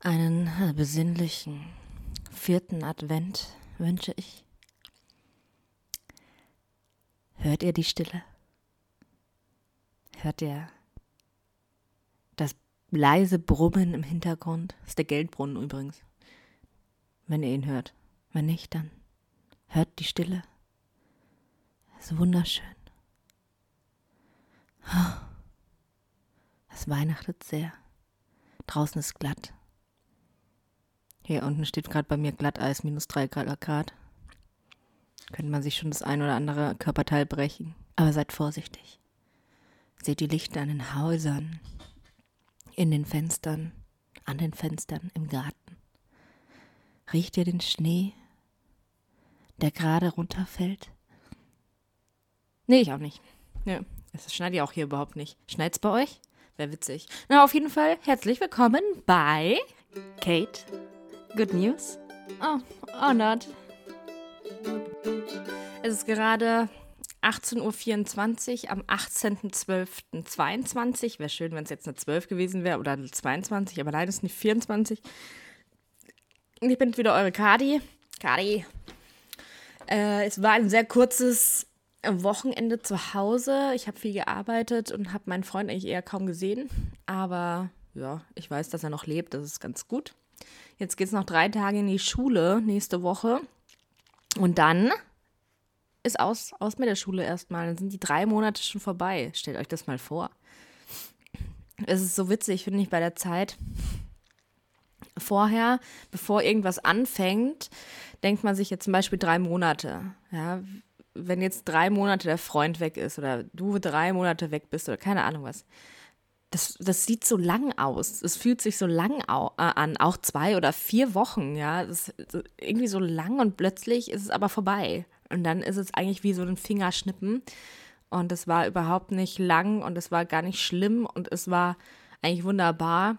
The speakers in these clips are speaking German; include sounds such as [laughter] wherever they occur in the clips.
Einen äh, besinnlichen vierten Advent wünsche ich. Hört ihr die Stille? Hört ihr das leise Brummen im Hintergrund? Das ist der Geldbrunnen übrigens. Wenn ihr ihn hört. Wenn nicht, dann hört die Stille. Es ist wunderschön. Es weihnachtet sehr. Draußen ist glatt. Hier unten steht gerade bei mir Glatteis, minus 3 Grad. Könnte man sich schon das ein oder andere Körperteil brechen. Aber seid vorsichtig. Seht die Lichter an den Häusern, in den Fenstern, an den Fenstern, im Garten. Riecht ihr den Schnee, der gerade runterfällt? Nee, ich auch nicht. Ja, das schneit ja auch hier überhaupt nicht. Schneit's bei euch? Wäre witzig. Na, auf jeden Fall herzlich willkommen bei Kate Good News? Oh, oh not. Es ist gerade 18.24 Uhr am 18.12.22. Wäre schön, wenn es jetzt eine 12 gewesen wäre oder eine 22, aber leider ist es nicht 24. Ich bin wieder eure Kadi. Kadi. Äh, es war ein sehr kurzes Wochenende zu Hause. Ich habe viel gearbeitet und habe meinen Freund eigentlich eher kaum gesehen. Aber ja, ich weiß, dass er noch lebt. Das ist ganz gut. Jetzt geht es noch drei Tage in die Schule nächste Woche. Und dann ist aus, aus mit der Schule erstmal. Dann sind die drei Monate schon vorbei. Stellt euch das mal vor. Es ist so witzig, finde ich, bei der Zeit. Vorher, bevor irgendwas anfängt, denkt man sich jetzt zum Beispiel drei Monate. Ja, wenn jetzt drei Monate der Freund weg ist oder du drei Monate weg bist oder keine Ahnung was das, das sieht so lang aus. Es fühlt sich so lang au äh, an, auch zwei oder vier Wochen, ja. Das irgendwie so lang und plötzlich ist es aber vorbei. Und dann ist es eigentlich wie so ein Fingerschnippen. Und es war überhaupt nicht lang und es war gar nicht schlimm und es war eigentlich wunderbar.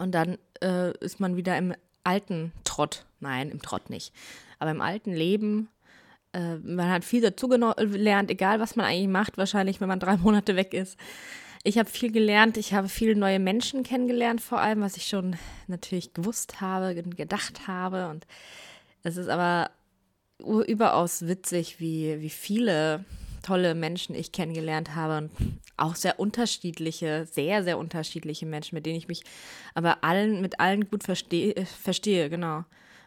Und dann äh, ist man wieder im alten Trott. Nein, im Trott nicht. Aber im alten Leben. Äh, man hat viel dazugelernt, egal was man eigentlich macht, wahrscheinlich, wenn man drei [laughs] Monate weg ist. Ich habe viel gelernt, ich habe viele neue Menschen kennengelernt, vor allem, was ich schon natürlich gewusst habe und gedacht habe. Und es ist aber überaus witzig, wie, wie viele tolle Menschen ich kennengelernt habe und auch sehr unterschiedliche, sehr, sehr unterschiedliche Menschen, mit denen ich mich aber allen, mit allen gut verstehe, verstehe, genau.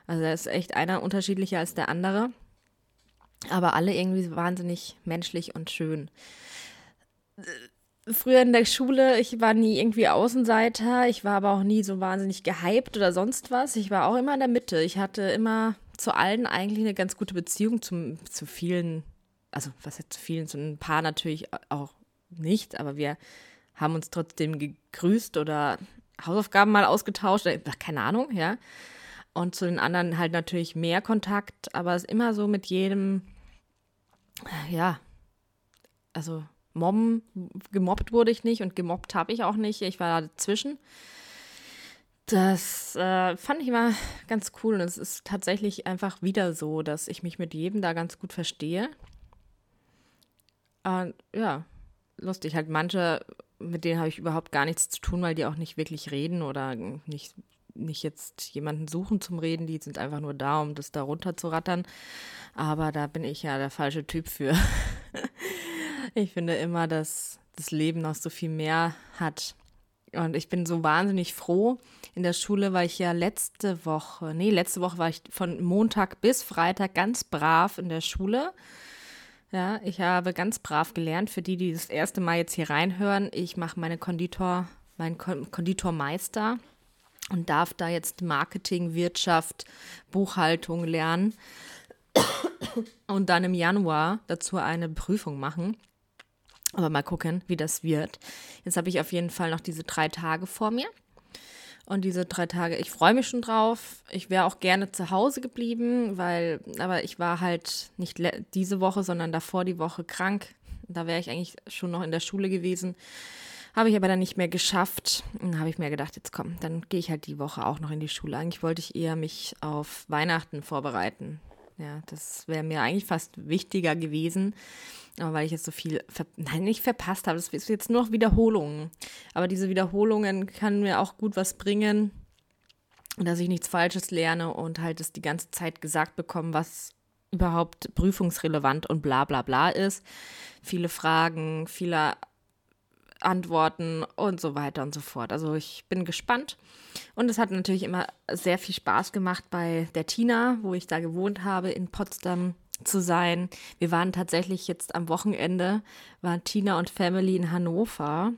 Also da ist echt einer unterschiedlicher als der andere, aber alle irgendwie wahnsinnig menschlich und schön früher in der Schule, ich war nie irgendwie Außenseiter, ich war aber auch nie so wahnsinnig gehypt oder sonst was. Ich war auch immer in der Mitte. Ich hatte immer zu allen eigentlich eine ganz gute Beziehung zum, zu vielen, also was jetzt zu vielen, zu ein paar natürlich auch nicht, aber wir haben uns trotzdem gegrüßt oder Hausaufgaben mal ausgetauscht, keine Ahnung, ja. Und zu den anderen halt natürlich mehr Kontakt, aber es ist immer so mit jedem, ja, also mobben, gemobbt wurde ich nicht und gemobbt habe ich auch nicht. Ich war da dazwischen. Das äh, fand ich immer ganz cool und es ist tatsächlich einfach wieder so, dass ich mich mit jedem da ganz gut verstehe. Und ja, lustig. Halt manche, mit denen habe ich überhaupt gar nichts zu tun, weil die auch nicht wirklich reden oder nicht, nicht jetzt jemanden suchen zum Reden. Die sind einfach nur da, um das da runter zu rattern. Aber da bin ich ja der falsche Typ für. [laughs] Ich finde immer, dass das Leben noch so viel mehr hat. Und ich bin so wahnsinnig froh. In der Schule war ich ja letzte Woche, nee, letzte Woche war ich von Montag bis Freitag ganz brav in der Schule. Ja, ich habe ganz brav gelernt. Für die, die das erste Mal jetzt hier reinhören, ich mache meine Konditor, meinen Konditormeister und darf da jetzt Marketing, Wirtschaft, Buchhaltung lernen und dann im Januar dazu eine Prüfung machen. Aber mal gucken, wie das wird. Jetzt habe ich auf jeden Fall noch diese drei Tage vor mir. Und diese drei Tage, ich freue mich schon drauf. Ich wäre auch gerne zu Hause geblieben, weil, aber ich war halt nicht diese Woche, sondern davor die Woche krank. Da wäre ich eigentlich schon noch in der Schule gewesen. Habe ich aber dann nicht mehr geschafft. Dann habe ich mir gedacht, jetzt komm, dann gehe ich halt die Woche auch noch in die Schule. Eigentlich wollte ich eher mich auf Weihnachten vorbereiten. Ja, das wäre mir eigentlich fast wichtiger gewesen. Aber weil ich jetzt so viel, nein, nicht verpasst habe, das ist jetzt nur noch Wiederholungen. Aber diese Wiederholungen können mir auch gut was bringen. dass ich nichts Falsches lerne und halt es die ganze Zeit gesagt bekomme, was überhaupt prüfungsrelevant und bla bla bla ist. Viele Fragen, viele Antworten und so weiter und so fort. Also ich bin gespannt. Und es hat natürlich immer sehr viel Spaß gemacht bei der Tina, wo ich da gewohnt habe, in Potsdam zu sein. Wir waren tatsächlich jetzt am Wochenende, waren Tina und Family in Hannover.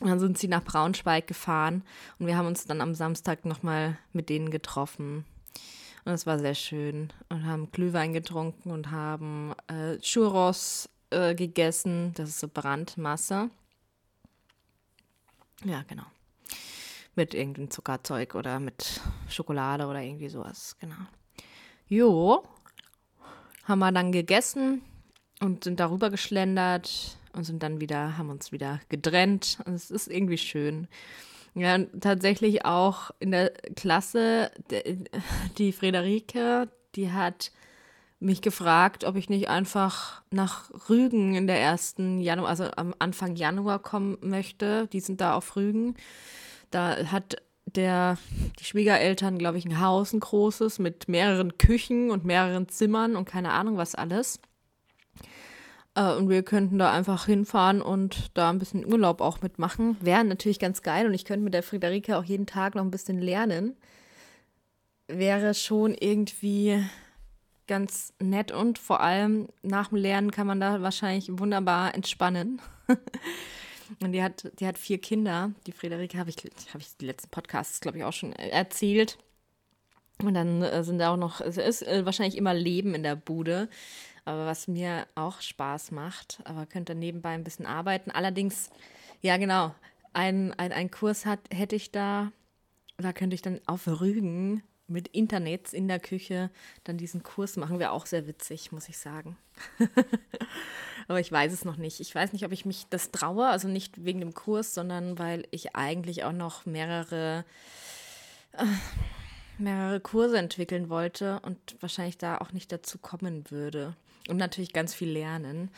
Und dann sind sie nach Braunschweig gefahren und wir haben uns dann am Samstag nochmal mit denen getroffen. Und es war sehr schön und haben Glühwein getrunken und haben äh, Churros äh, gegessen. Das ist so Brandmasse. Ja, genau. Mit irgendeinem Zuckerzeug oder mit Schokolade oder irgendwie sowas, genau. Jo, haben wir dann gegessen und sind darüber geschlendert und sind dann wieder, haben uns wieder getrennt. Und es ist irgendwie schön. Ja, tatsächlich auch in der Klasse, die Friederike, die hat mich gefragt, ob ich nicht einfach nach Rügen in der ersten Januar, also am Anfang Januar kommen möchte. Die sind da auf Rügen. Da hat der, die Schwiegereltern, glaube ich, ein Haus, ein großes, mit mehreren Küchen und mehreren Zimmern und keine Ahnung was alles. Äh, und wir könnten da einfach hinfahren und da ein bisschen Urlaub auch mitmachen. Wäre natürlich ganz geil und ich könnte mit der Friederike auch jeden Tag noch ein bisschen lernen. Wäre schon irgendwie ganz nett und vor allem nach dem Lernen kann man da wahrscheinlich wunderbar entspannen. [laughs] und die hat, die hat vier Kinder. Die Friederike habe ich, habe ich die letzten Podcasts, glaube ich, auch schon erzählt. Und dann äh, sind da auch noch, es ist äh, wahrscheinlich immer Leben in der Bude. Aber was mir auch Spaß macht, aber könnte nebenbei ein bisschen arbeiten. Allerdings, ja genau, ein, ein, ein Kurs hat, hätte ich da, da könnte ich dann auf Rügen mit Internets in der Küche dann diesen Kurs machen. Wäre auch sehr witzig, muss ich sagen. [laughs] aber ich weiß es noch nicht. Ich weiß nicht, ob ich mich das traue, also nicht wegen dem Kurs, sondern weil ich eigentlich auch noch mehrere. Äh, mehrere Kurse entwickeln wollte und wahrscheinlich da auch nicht dazu kommen würde. Und natürlich ganz viel lernen.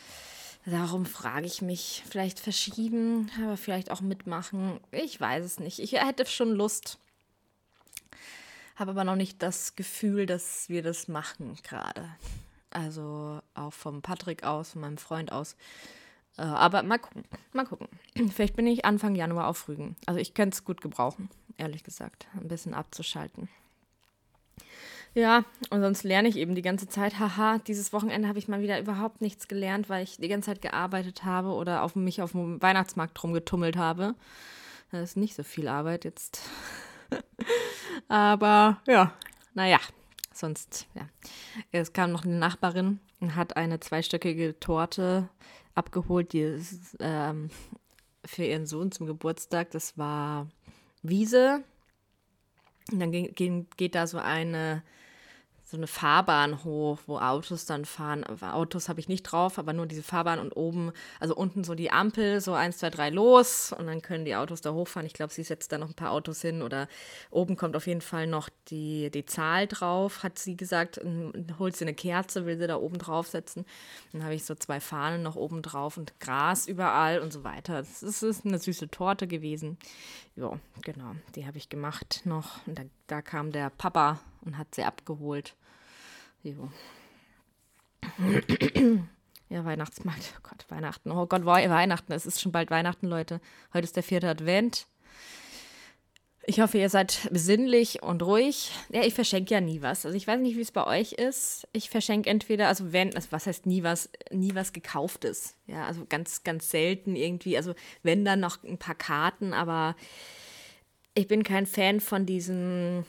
Darum frage ich mich, vielleicht verschieben, aber vielleicht auch mitmachen. Ich weiß es nicht. Ich hätte schon Lust, habe aber noch nicht das Gefühl, dass wir das machen gerade. Also auch vom Patrick aus, von meinem Freund aus. Äh, aber mal gucken, mal gucken. [clears throat] Vielleicht bin ich Anfang Januar auf Rügen. Also ich könnte es gut gebrauchen, ehrlich gesagt, ein bisschen abzuschalten. Ja, und sonst lerne ich eben die ganze Zeit. Haha, dieses Wochenende habe ich mal wieder überhaupt nichts gelernt, weil ich die ganze Zeit gearbeitet habe oder auf mich auf dem Weihnachtsmarkt rumgetummelt habe. Das ist nicht so viel Arbeit jetzt. Aber ja, naja, sonst, ja. Es kam noch eine Nachbarin und hat eine zweistöckige Torte abgeholt, die ist, ähm, für ihren Sohn zum Geburtstag. Das war Wiese. Und dann ging, geht da so eine so eine Fahrbahn hoch, wo Autos dann fahren. Autos habe ich nicht drauf, aber nur diese Fahrbahn und oben, also unten so die Ampel, so eins, zwei, drei los und dann können die Autos da hochfahren. Ich glaube, sie setzt da noch ein paar Autos hin oder oben kommt auf jeden Fall noch die, die Zahl drauf, hat sie gesagt. Holt sie eine Kerze, will sie da oben draufsetzen. Dann habe ich so zwei Fahnen noch oben drauf und Gras überall und so weiter. Das ist eine süße Torte gewesen. Ja, genau, die habe ich gemacht noch. Und da, da kam der Papa und hat sie abgeholt. Jo. [clears throat] Ja, Weihnachtsmarkt. Oh Gott, Weihnachten. Oh Gott, Weihnachten. Es ist schon bald Weihnachten, Leute. Heute ist der vierte Advent. Ich hoffe, ihr seid besinnlich und ruhig. Ja, ich verschenke ja nie was. Also ich weiß nicht, wie es bei euch ist. Ich verschenke entweder, also wenn, also was heißt nie was, nie was gekauftes. Ja, also ganz, ganz selten irgendwie. Also wenn dann noch ein paar Karten, aber ich bin kein Fan von diesen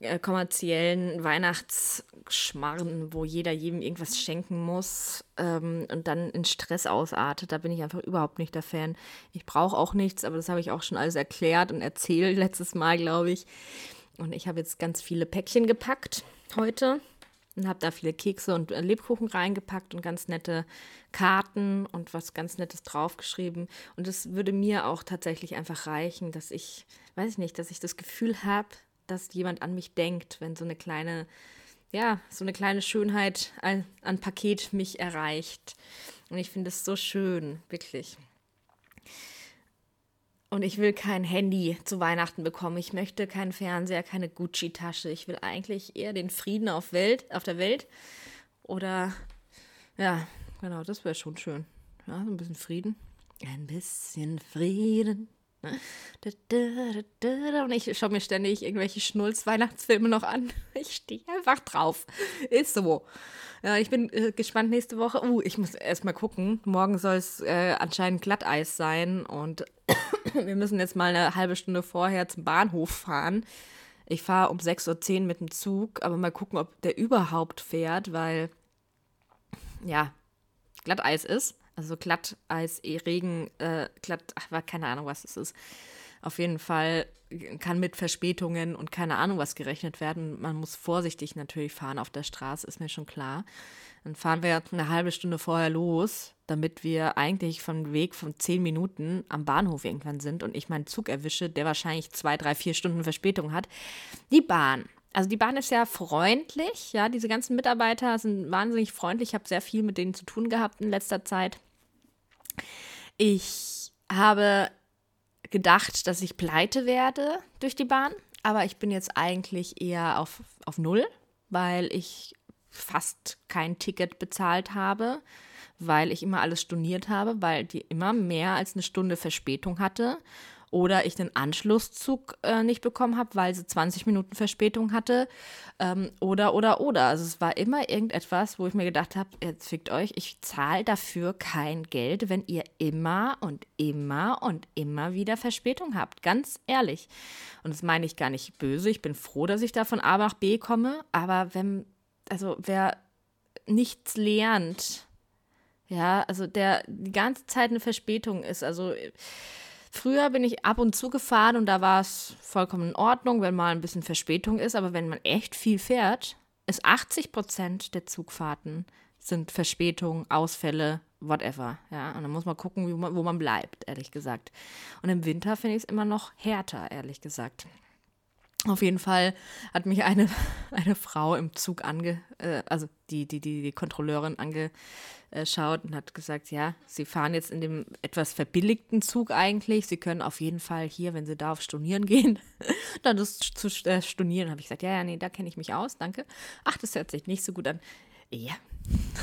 äh, kommerziellen Weihnachtsschmarren, wo jeder jedem irgendwas schenken muss ähm, und dann in Stress ausartet. Da bin ich einfach überhaupt nicht der Fan. Ich brauche auch nichts, aber das habe ich auch schon alles erklärt und erzählt [laughs] letztes Mal, glaube ich. Und ich habe jetzt ganz viele Päckchen gepackt heute und habe da viele Kekse und äh, Lebkuchen reingepackt und ganz nette Karten und was ganz Nettes draufgeschrieben. Und es würde mir auch tatsächlich einfach reichen, dass ich, weiß ich nicht, dass ich das Gefühl habe, dass jemand an mich denkt, wenn so eine kleine, ja, so eine kleine Schönheit an, an Paket mich erreicht. Und ich finde es so schön, wirklich. Und ich will kein Handy zu Weihnachten bekommen. Ich möchte keinen Fernseher, keine Gucci-Tasche. Ich will eigentlich eher den Frieden auf, Welt, auf der Welt. Oder, ja, genau, das wäre schon schön. Ja, so ein bisschen Frieden. Ein bisschen Frieden. Ne? Und ich schaue mir ständig irgendwelche Schnulz-Weihnachtsfilme noch an. [laughs] Ich stehe einfach drauf. Ist so. Ja, ich bin äh, gespannt nächste Woche. Uh, ich muss erst mal gucken. Morgen soll es äh, anscheinend Glatteis sein und [coughs] wir müssen jetzt mal eine halbe Stunde vorher zum Bahnhof fahren. Ich fahre um 6.10 Uhr mit dem Zug, aber mal gucken, ob der überhaupt fährt, weil ja, Glatteis ist. Also Glatteis, eh, Regen, äh, glatt, ach, keine Ahnung, was es ist. Auf jeden Fall kann mit Verspätungen und keine Ahnung was gerechnet werden. Man muss vorsichtig natürlich fahren auf der Straße, ist mir schon klar. Dann fahren wir eine halbe Stunde vorher los, damit wir eigentlich vom Weg von zehn Minuten am Bahnhof irgendwann sind und ich meinen Zug erwische, der wahrscheinlich zwei, drei, vier Stunden Verspätung hat. Die Bahn. Also die Bahn ist ja freundlich, ja, diese ganzen Mitarbeiter sind wahnsinnig freundlich. Ich habe sehr viel mit denen zu tun gehabt in letzter Zeit. Ich habe gedacht, dass ich pleite werde durch die Bahn, aber ich bin jetzt eigentlich eher auf, auf Null, weil ich fast kein Ticket bezahlt habe, weil ich immer alles storniert habe, weil die immer mehr als eine Stunde Verspätung hatte oder ich den Anschlusszug äh, nicht bekommen habe, weil sie 20 Minuten Verspätung hatte ähm, oder, oder, oder. Also es war immer irgendetwas, wo ich mir gedacht habe, jetzt fickt euch, ich zahle dafür kein Geld, wenn ihr immer und immer und immer wieder Verspätung habt. Ganz ehrlich. Und das meine ich gar nicht böse. Ich bin froh, dass ich da von A nach B komme. Aber wenn, also wer nichts lernt, ja, also der die ganze Zeit eine Verspätung ist, also Früher bin ich ab und zu gefahren und da war es vollkommen in Ordnung, wenn mal ein bisschen Verspätung ist. Aber wenn man echt viel fährt, ist 80 Prozent der Zugfahrten sind Verspätungen, Ausfälle, whatever. Ja, und dann muss man gucken, wo man, wo man bleibt, ehrlich gesagt. Und im Winter finde ich es immer noch härter, ehrlich gesagt. Auf jeden Fall hat mich eine, [laughs] eine Frau im Zug ange, äh, also die, die, die, die Kontrolleurin angeschaut und hat gesagt, ja, Sie fahren jetzt in dem etwas verbilligten Zug eigentlich. Sie können auf jeden Fall hier, wenn Sie da auf Stornieren gehen, [laughs] dann das zu äh, stornieren. Habe ich gesagt, ja, ja, nee, da kenne ich mich aus, danke. Ach, das hört sich nicht so gut an. Ja.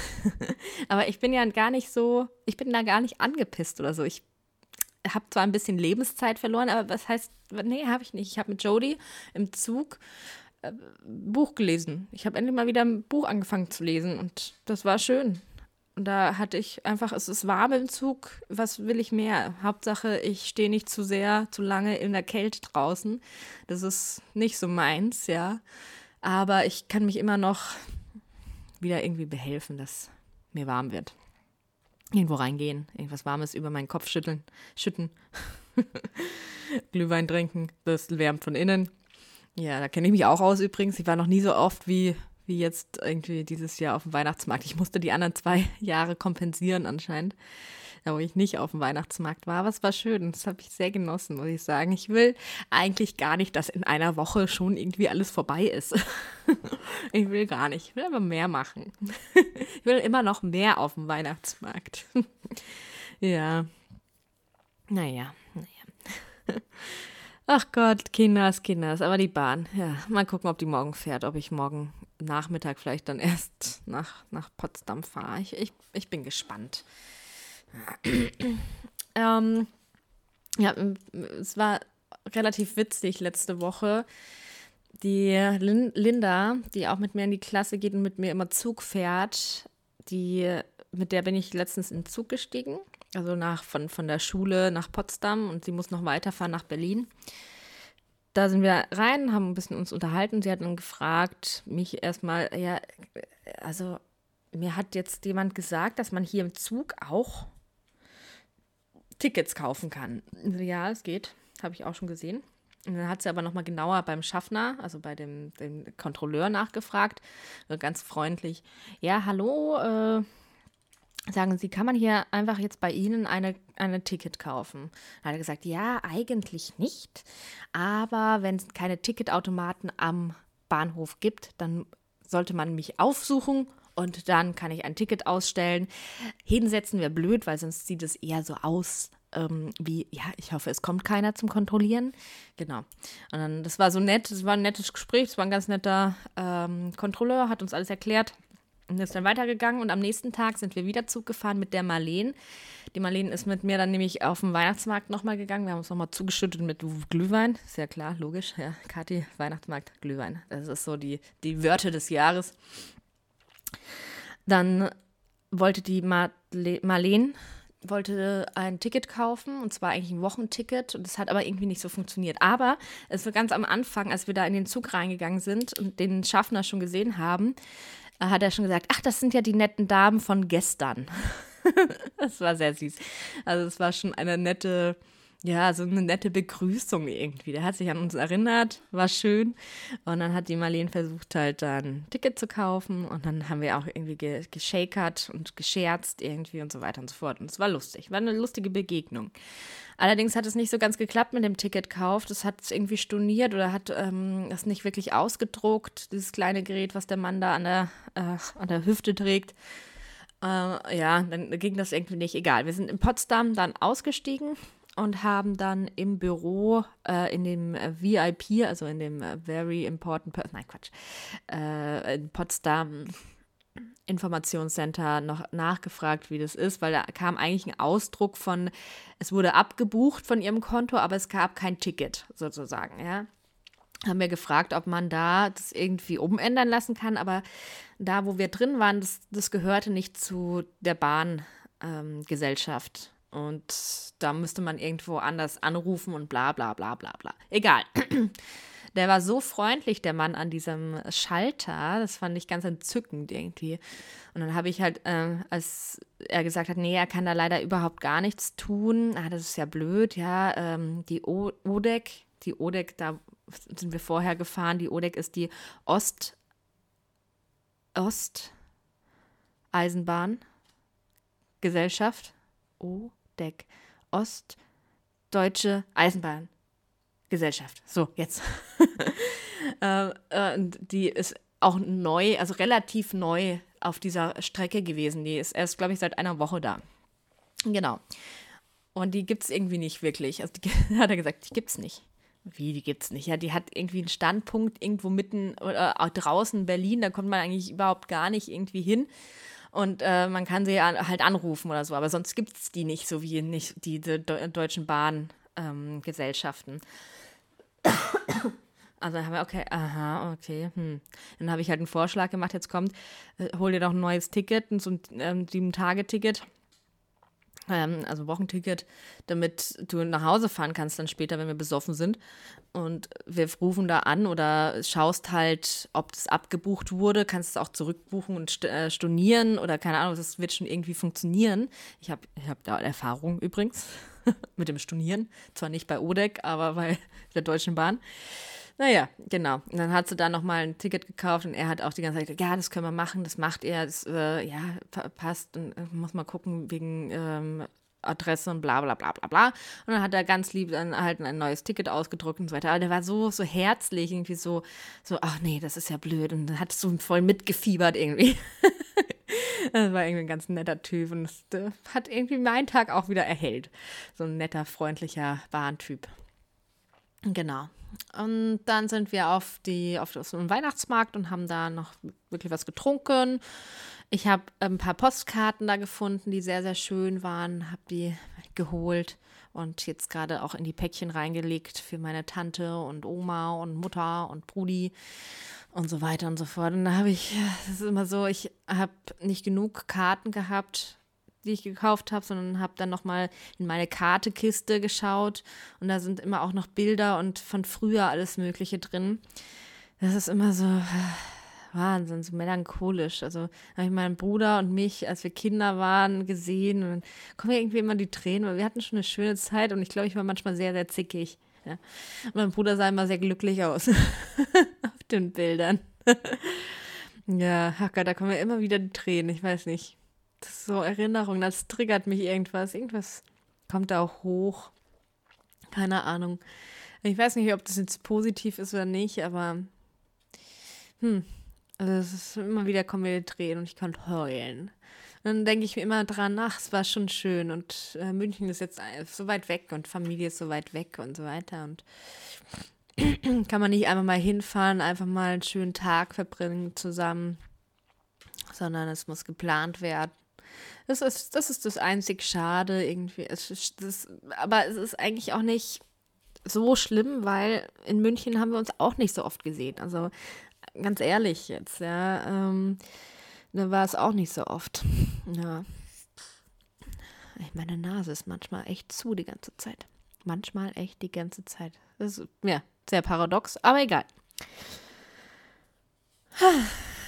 [laughs] Aber ich bin ja gar nicht so, ich bin da gar nicht angepisst oder so. Ich habe zwar ein bisschen Lebenszeit verloren, aber was heißt, nee, habe ich nicht. Ich habe mit Jodie im Zug äh, Buch gelesen. Ich habe endlich mal wieder ein Buch angefangen zu lesen und das war schön. Und da hatte ich einfach, es ist warm im Zug, was will ich mehr? Hauptsache, ich stehe nicht zu sehr, zu lange in der Kälte draußen. Das ist nicht so meins, ja. Aber ich kann mich immer noch wieder irgendwie behelfen, dass mir warm wird irgendwo reingehen, irgendwas Warmes über meinen Kopf schütteln, schütten, [laughs] Glühwein trinken, das wärmt von innen. Ja, da kenne ich mich auch aus übrigens. Ich war noch nie so oft wie, wie jetzt irgendwie dieses Jahr auf dem Weihnachtsmarkt. Ich musste die anderen zwei [laughs] Jahre kompensieren anscheinend da wo ich nicht auf dem Weihnachtsmarkt war. Aber es war schön. Das habe ich sehr genossen, muss ich sagen. Ich will eigentlich gar nicht, dass in einer Woche schon irgendwie alles vorbei ist. [laughs] ich will gar nicht. Ich will aber mehr machen. [laughs] ich will immer noch mehr auf dem Weihnachtsmarkt. [laughs] ja. Naja, naja. Ach Gott, Kinders, Kinders, aber die Bahn. Ja, mal gucken, ob die morgen fährt, ob ich morgen Nachmittag vielleicht dann erst nach, nach Potsdam fahre. Ich, ich, ich bin gespannt [clears throat] ähm, ja, es war relativ witzig letzte Woche. Die Lin Linda, die auch mit mir in die Klasse geht und mit mir immer Zug fährt, die, mit der bin ich letztens in den Zug gestiegen. Also nach, von, von der Schule nach Potsdam und sie muss noch weiterfahren nach Berlin. Da sind wir rein, haben ein bisschen uns unterhalten. Sie hat dann gefragt, mich erstmal, ja, also mir hat jetzt jemand gesagt, dass man hier im Zug auch Tickets kaufen kann. Ja, es geht. Habe ich auch schon gesehen. Und dann hat sie aber nochmal genauer beim Schaffner, also bei dem, dem Kontrolleur nachgefragt, ganz freundlich. Ja, hallo, äh, sagen Sie, kann man hier einfach jetzt bei Ihnen eine, eine Ticket kaufen? Dann hat er gesagt, ja, eigentlich nicht. Aber wenn es keine Ticketautomaten am Bahnhof gibt, dann sollte man mich aufsuchen und dann kann ich ein Ticket ausstellen. Hinsetzen wäre blöd, weil sonst sieht es eher so aus, ähm, wie, ja, ich hoffe, es kommt keiner zum Kontrollieren. Genau. Und dann, das war so nett, es war ein nettes Gespräch, es war ein ganz netter ähm, Kontrolleur, hat uns alles erklärt und ist dann weitergegangen. Und am nächsten Tag sind wir wieder Zug gefahren mit der Marleen. Die Marleen ist mit mir dann nämlich auf den Weihnachtsmarkt nochmal gegangen. Wir haben uns nochmal zugeschüttet mit Glühwein. Ist ja klar, logisch. Ja, Kathi, Weihnachtsmarkt, Glühwein. Das ist so die, die Wörter des Jahres. Dann wollte die Marleen wollte ein Ticket kaufen und zwar eigentlich ein Wochenticket und das hat aber irgendwie nicht so funktioniert. Aber es war ganz am Anfang, als wir da in den Zug reingegangen sind und den Schaffner schon gesehen haben, äh, hat er schon gesagt, ach, das sind ja die netten Damen von gestern. [laughs] das war sehr süß. Also es war schon eine nette ja, so eine nette Begrüßung irgendwie. Der hat sich an uns erinnert, war schön. Und dann hat die Marlene versucht, halt dann ein Ticket zu kaufen. Und dann haben wir auch irgendwie ge geschakert und gescherzt irgendwie und so weiter und so fort. Und es war lustig, war eine lustige Begegnung. Allerdings hat es nicht so ganz geklappt mit dem Ticketkauf. Das hat irgendwie storniert oder hat ähm, nicht wirklich ausgedruckt, dieses kleine Gerät, was der Mann da an der, äh, an der Hüfte trägt. Äh, ja, dann ging das irgendwie nicht. Egal. Wir sind in Potsdam dann ausgestiegen und haben dann im Büro äh, in dem äh, VIP, also in dem äh, Very Important Person, nein Quatsch, äh, in Potsdam Informationscenter noch nachgefragt, wie das ist, weil da kam eigentlich ein Ausdruck von, es wurde abgebucht von ihrem Konto, aber es gab kein Ticket sozusagen, ja. Haben wir gefragt, ob man da das irgendwie umändern lassen kann, aber da, wo wir drin waren, das, das gehörte nicht zu der Bahngesellschaft. Ähm, und da müsste man irgendwo anders anrufen und bla bla bla bla bla. Egal. [clears throat] Der war so freundlich, der Mann an diesem Schalter. Das fand ich ganz entzückend irgendwie. Und dann habe ich halt, äh, als er gesagt hat, nee, er kann da leider überhaupt gar nichts tun. Ah, das ist ja blöd, ja. Ähm, die o Odek, die Odek, da sind wir vorher gefahren. Die Odek ist die Ost, Ost Eisenbahn Gesellschaft. O Deck Ostdeutsche Eisenbahngesellschaft. So, jetzt. [laughs] äh, äh, die ist auch neu, also relativ neu auf dieser Strecke gewesen. Die ist erst, glaube ich, seit einer Woche da. Genau. Und die gibt es irgendwie nicht wirklich. Also die, [laughs] hat er gesagt, die gibt es nicht. Wie, die gibt es nicht? Ja, die hat irgendwie einen Standpunkt irgendwo mitten oder äh, draußen in Berlin, da kommt man eigentlich überhaupt gar nicht irgendwie hin. Und äh, man kann sie halt anrufen oder so, aber sonst gibt es die nicht, so wie nicht diese De deutschen Bahngesellschaften. Ähm, [coughs] also haben wir, okay, aha, okay. Hm. Dann habe ich halt einen Vorschlag gemacht, jetzt kommt, äh, hol dir doch ein neues Ticket, ein ähm, Sieben-Tage-Ticket also Wochenticket, damit du nach Hause fahren kannst dann später, wenn wir besoffen sind. Und wir rufen da an oder schaust halt, ob das abgebucht wurde, kannst es auch zurückbuchen und äh, stornieren oder keine Ahnung, das wird schon irgendwie funktionieren. Ich habe ich hab da Erfahrung übrigens [laughs] mit dem Stornieren, zwar nicht bei Odek, aber bei der Deutschen Bahn. Naja, genau. Und dann hat sie da nochmal ein Ticket gekauft und er hat auch die ganze Zeit gesagt, ja, das können wir machen, das macht er, das äh, ja, passt und äh, muss mal gucken wegen ähm, Adresse und bla bla bla bla bla. Und dann hat er ganz lieb dann halt ein neues Ticket ausgedruckt und so weiter. Aber der war so, so herzlich, irgendwie so, so, ach nee, das ist ja blöd. Und dann hat so voll mitgefiebert irgendwie. [laughs] das war irgendwie ein ganz netter Typ und das, das hat irgendwie meinen Tag auch wieder erhellt. So ein netter, freundlicher Bahntyp. Genau. Und dann sind wir auf, die, auf, auf so einen Weihnachtsmarkt und haben da noch wirklich was getrunken. Ich habe ein paar Postkarten da gefunden, die sehr, sehr schön waren, habe die geholt und jetzt gerade auch in die Päckchen reingelegt für meine Tante und Oma und Mutter und Brudi und so weiter und so fort. Und da habe ich, das ist immer so, ich habe nicht genug Karten gehabt die ich gekauft habe, sondern habe dann nochmal in meine Kartekiste geschaut und da sind immer auch noch Bilder und von früher alles Mögliche drin. Das ist immer so äh, Wahnsinn, so melancholisch. Also habe ich meinen Bruder und mich, als wir Kinder waren, gesehen und dann kommen irgendwie immer die Tränen, weil wir hatten schon eine schöne Zeit und ich glaube, ich war manchmal sehr, sehr zickig. Ja. mein Bruder sah immer sehr glücklich aus [laughs] auf den Bildern. [laughs] ja, Gott, da kommen ja immer wieder die Tränen, ich weiß nicht so Erinnerung, das triggert mich irgendwas. Irgendwas kommt da auch hoch. Keine Ahnung. Ich weiß nicht, ob das jetzt positiv ist oder nicht, aber hm, also es ist immer wieder kommen wir Tränen und ich kann heulen. dann denke ich mir immer dran, ach, es war schon schön und äh, München ist jetzt so weit weg und Familie ist so weit weg und so weiter und [clears throat] kann man nicht einfach mal hinfahren, einfach mal einen schönen Tag verbringen zusammen, sondern es muss geplant werden. Das ist, das ist das einzig Schade irgendwie. Das, aber es ist eigentlich auch nicht so schlimm, weil in München haben wir uns auch nicht so oft gesehen. Also ganz ehrlich jetzt, ja, ähm, da war es auch nicht so oft. Ja. Meine Nase ist manchmal echt zu die ganze Zeit. Manchmal echt die ganze Zeit. Das ist, ja, sehr paradox, aber egal.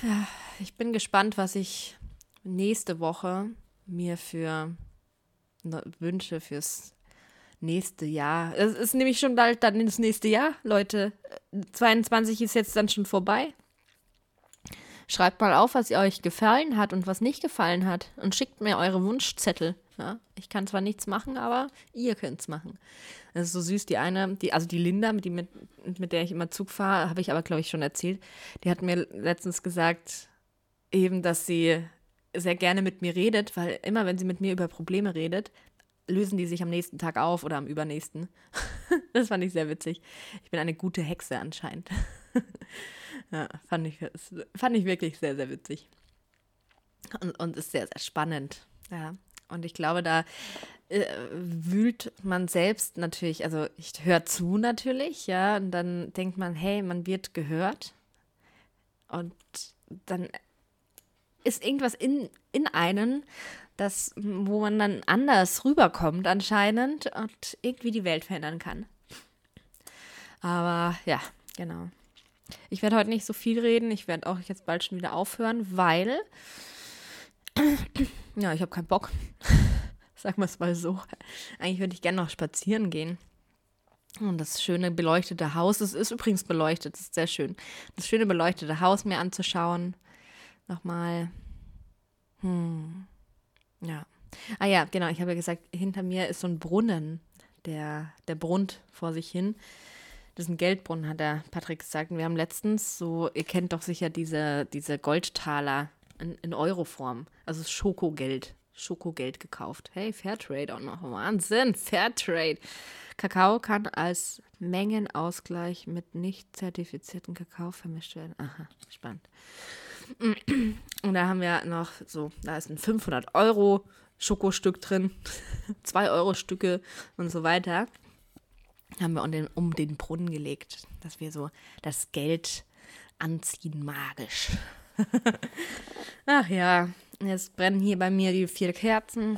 Ja, ich bin gespannt, was ich nächste Woche mir für Wünsche fürs nächste Jahr. Es ist nämlich schon bald dann das nächste Jahr, Leute. 22 ist jetzt dann schon vorbei. Schreibt mal auf, was euch gefallen hat und was nicht gefallen hat. Und schickt mir eure Wunschzettel. Ja, ich kann zwar nichts machen, aber ihr könnt es machen. Das ist so süß. Die eine, die, also die Linda, die mit, mit der ich immer Zug fahre, habe ich aber, glaube ich, schon erzählt. Die hat mir letztens gesagt, eben, dass sie sehr gerne mit mir redet, weil immer, wenn sie mit mir über Probleme redet, lösen die sich am nächsten Tag auf oder am übernächsten. [laughs] das fand ich sehr witzig. Ich bin eine gute Hexe anscheinend. [laughs] ja, fand ich, fand ich wirklich sehr, sehr witzig. Und, und ist sehr, sehr spannend. Ja. Und ich glaube, da äh, wühlt man selbst natürlich, also ich höre zu natürlich, ja, und dann denkt man, hey, man wird gehört. Und dann ist irgendwas in, in einen, das, wo man dann anders rüberkommt anscheinend und irgendwie die Welt verändern kann. Aber ja, genau. Ich werde heute nicht so viel reden. Ich werde auch jetzt bald schon wieder aufhören, weil [clears throat] ja, ich habe keinen Bock. [laughs] Sagen wir es mal so. Eigentlich würde ich gerne noch spazieren gehen. Und das schöne beleuchtete Haus, es ist übrigens beleuchtet, das ist sehr schön. Das schöne beleuchtete Haus mir anzuschauen. Nochmal. Hm. Ja. Ah ja, genau, ich habe ja gesagt, hinter mir ist so ein Brunnen, der, der brunnt vor sich hin. Das ist ein Geldbrunnen, hat der Patrick gesagt. Und wir haben letztens so, ihr kennt doch sicher diese, diese Goldtaler in, in Euroform, also Schokogeld, Schokogeld gekauft. Hey, Fairtrade auch noch. Wahnsinn, Fairtrade. Kakao kann als Mengenausgleich mit nicht zertifizierten Kakao vermischt werden. Aha, spannend. Und da haben wir noch so, da ist ein 500 Euro Schokostück drin, [laughs] 2 Euro Stücke und so weiter. Haben wir um den, um den Brunnen gelegt, dass wir so das Geld anziehen magisch. [laughs] Ach ja, jetzt brennen hier bei mir die vier Kerzen.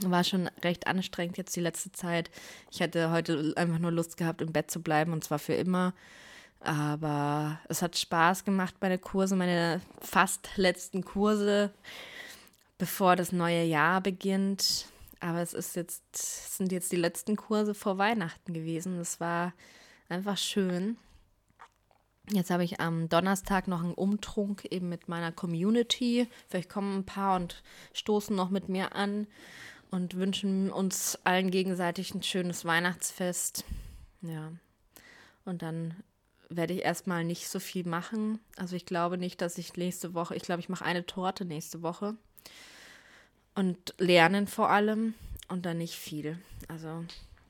War schon recht anstrengend jetzt die letzte Zeit. Ich hatte heute einfach nur Lust gehabt, im Bett zu bleiben und zwar für immer. Aber es hat Spaß gemacht, meine Kurse, meine fast letzten Kurse, bevor das neue Jahr beginnt. Aber es ist jetzt, sind jetzt die letzten Kurse vor Weihnachten gewesen. Das war einfach schön. Jetzt habe ich am Donnerstag noch einen Umtrunk eben mit meiner Community. Vielleicht kommen ein paar und stoßen noch mit mir an und wünschen uns allen gegenseitig ein schönes Weihnachtsfest. Ja. Und dann werde ich erstmal nicht so viel machen. Also ich glaube nicht, dass ich nächste Woche, ich glaube, ich mache eine Torte nächste Woche. Und lernen vor allem und dann nicht viel. Also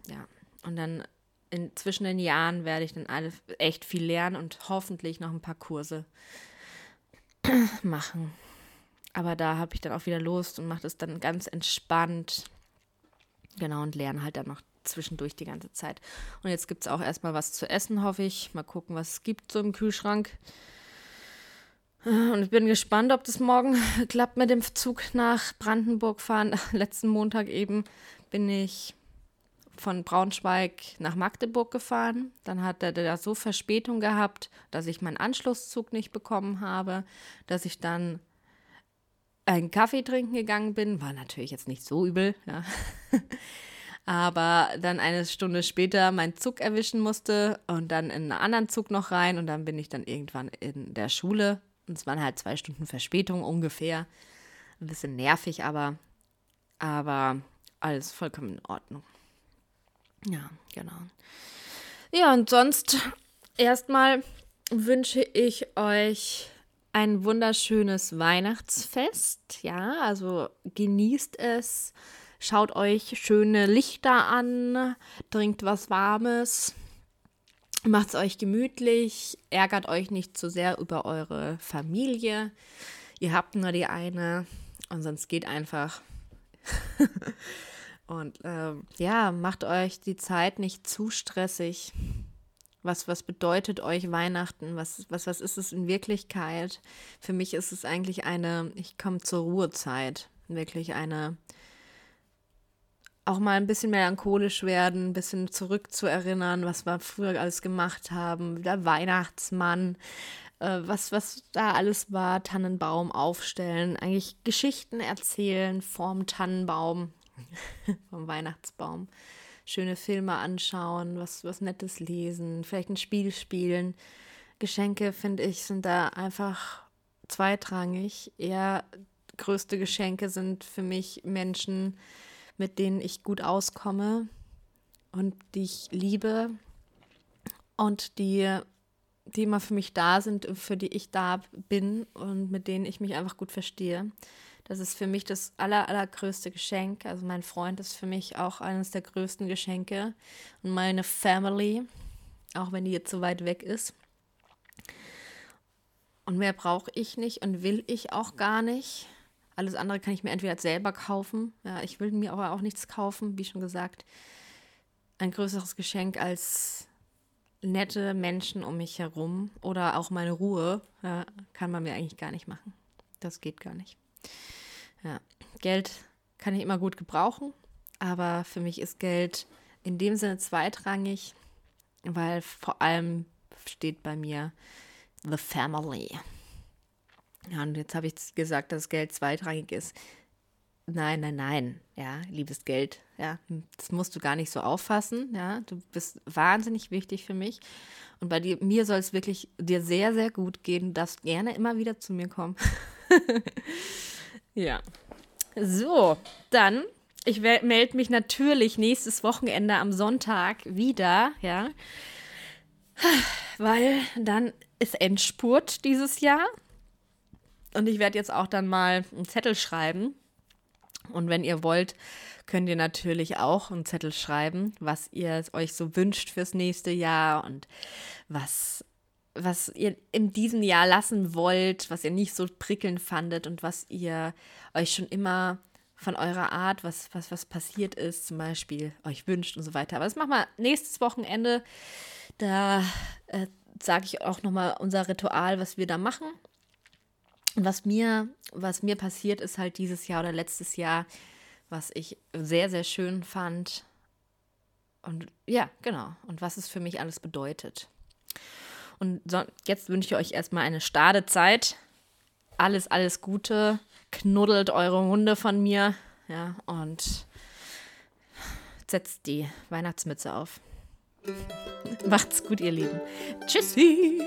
ja. Und dann in, zwischen den Jahren werde ich dann alle echt viel lernen und hoffentlich noch ein paar Kurse [clears throat] machen. Aber da habe ich dann auch wieder Lust und mache das dann ganz entspannt. Genau, und lerne halt dann noch zwischendurch die ganze Zeit. Und jetzt gibt es auch erstmal was zu essen, hoffe ich. Mal gucken, was es gibt so im Kühlschrank. Und ich bin gespannt, ob das morgen [laughs] klappt mit dem Zug nach Brandenburg fahren. [laughs] Letzten Montag eben bin ich von Braunschweig nach Magdeburg gefahren. Dann hat er da so Verspätung gehabt, dass ich meinen Anschlusszug nicht bekommen habe, dass ich dann einen Kaffee trinken gegangen bin. War natürlich jetzt nicht so übel, ja. [laughs] aber dann eine Stunde später meinen Zug erwischen musste und dann in einen anderen Zug noch rein und dann bin ich dann irgendwann in der Schule. Und es waren halt zwei Stunden Verspätung ungefähr. Ein bisschen nervig, aber, aber alles vollkommen in Ordnung. Ja, genau. Ja, und sonst erstmal wünsche ich euch ein wunderschönes Weihnachtsfest. Ja, also genießt es. Schaut euch schöne Lichter an, trinkt was Warmes, macht es euch gemütlich, ärgert euch nicht zu sehr über eure Familie. Ihr habt nur die eine und sonst geht einfach. [laughs] und äh, ja, macht euch die Zeit nicht zu stressig. Was, was bedeutet euch Weihnachten? Was, was, was ist es in Wirklichkeit? Für mich ist es eigentlich eine, ich komme zur Ruhezeit. Wirklich eine, auch mal ein bisschen melancholisch werden, ein bisschen zurückzuerinnern, was wir früher alles gemacht haben. Der Weihnachtsmann, äh, was, was da alles war, Tannenbaum aufstellen, eigentlich Geschichten erzählen vorm Tannenbaum, [laughs] vom Weihnachtsbaum schöne Filme anschauen, was, was Nettes lesen, vielleicht ein Spiel spielen. Geschenke, finde ich, sind da einfach zweitrangig. Eher größte Geschenke sind für mich Menschen, mit denen ich gut auskomme und die ich liebe und die, die immer für mich da sind, für die ich da bin und mit denen ich mich einfach gut verstehe. Das ist für mich das aller, allergrößte Geschenk. Also mein Freund ist für mich auch eines der größten Geschenke. Und meine Family, auch wenn die jetzt so weit weg ist. Und mehr brauche ich nicht und will ich auch gar nicht. Alles andere kann ich mir entweder selber kaufen. Ja, ich will mir aber auch nichts kaufen, wie schon gesagt. Ein größeres Geschenk als nette Menschen um mich herum oder auch meine Ruhe ja, kann man mir eigentlich gar nicht machen. Das geht gar nicht. Ja, Geld kann ich immer gut gebrauchen, aber für mich ist Geld in dem Sinne zweitrangig, weil vor allem steht bei mir The Family. Ja, und jetzt habe ich gesagt, dass Geld zweitrangig ist. Nein, nein, nein. Ja, liebes Geld. Ja, das musst du gar nicht so auffassen. Ja, du bist wahnsinnig wichtig für mich. Und bei dir, mir soll es wirklich dir sehr, sehr gut gehen. Du darfst gerne immer wieder zu mir kommen. [laughs] Ja. So, dann, ich melde mich natürlich nächstes Wochenende am Sonntag wieder, ja. Weil dann ist Endspurt dieses Jahr. Und ich werde jetzt auch dann mal einen Zettel schreiben. Und wenn ihr wollt, könnt ihr natürlich auch einen Zettel schreiben, was ihr euch so wünscht fürs nächste Jahr und was was ihr in diesem Jahr lassen wollt, was ihr nicht so prickelnd fandet und was ihr euch schon immer von eurer Art, was, was, was passiert ist, zum Beispiel euch wünscht und so weiter. Aber das machen wir nächstes Wochenende. Da äh, sage ich auch nochmal unser Ritual, was wir da machen. Und was mir, was mir passiert ist halt dieses Jahr oder letztes Jahr, was ich sehr, sehr schön fand. Und ja, genau. Und was es für mich alles bedeutet. Und so, jetzt wünsche ich euch erstmal eine Stadezeit. Alles, alles Gute. Knuddelt eure Hunde von mir. Ja, und setzt die Weihnachtsmütze auf. [laughs] Macht's gut, ihr Lieben. Tschüssi.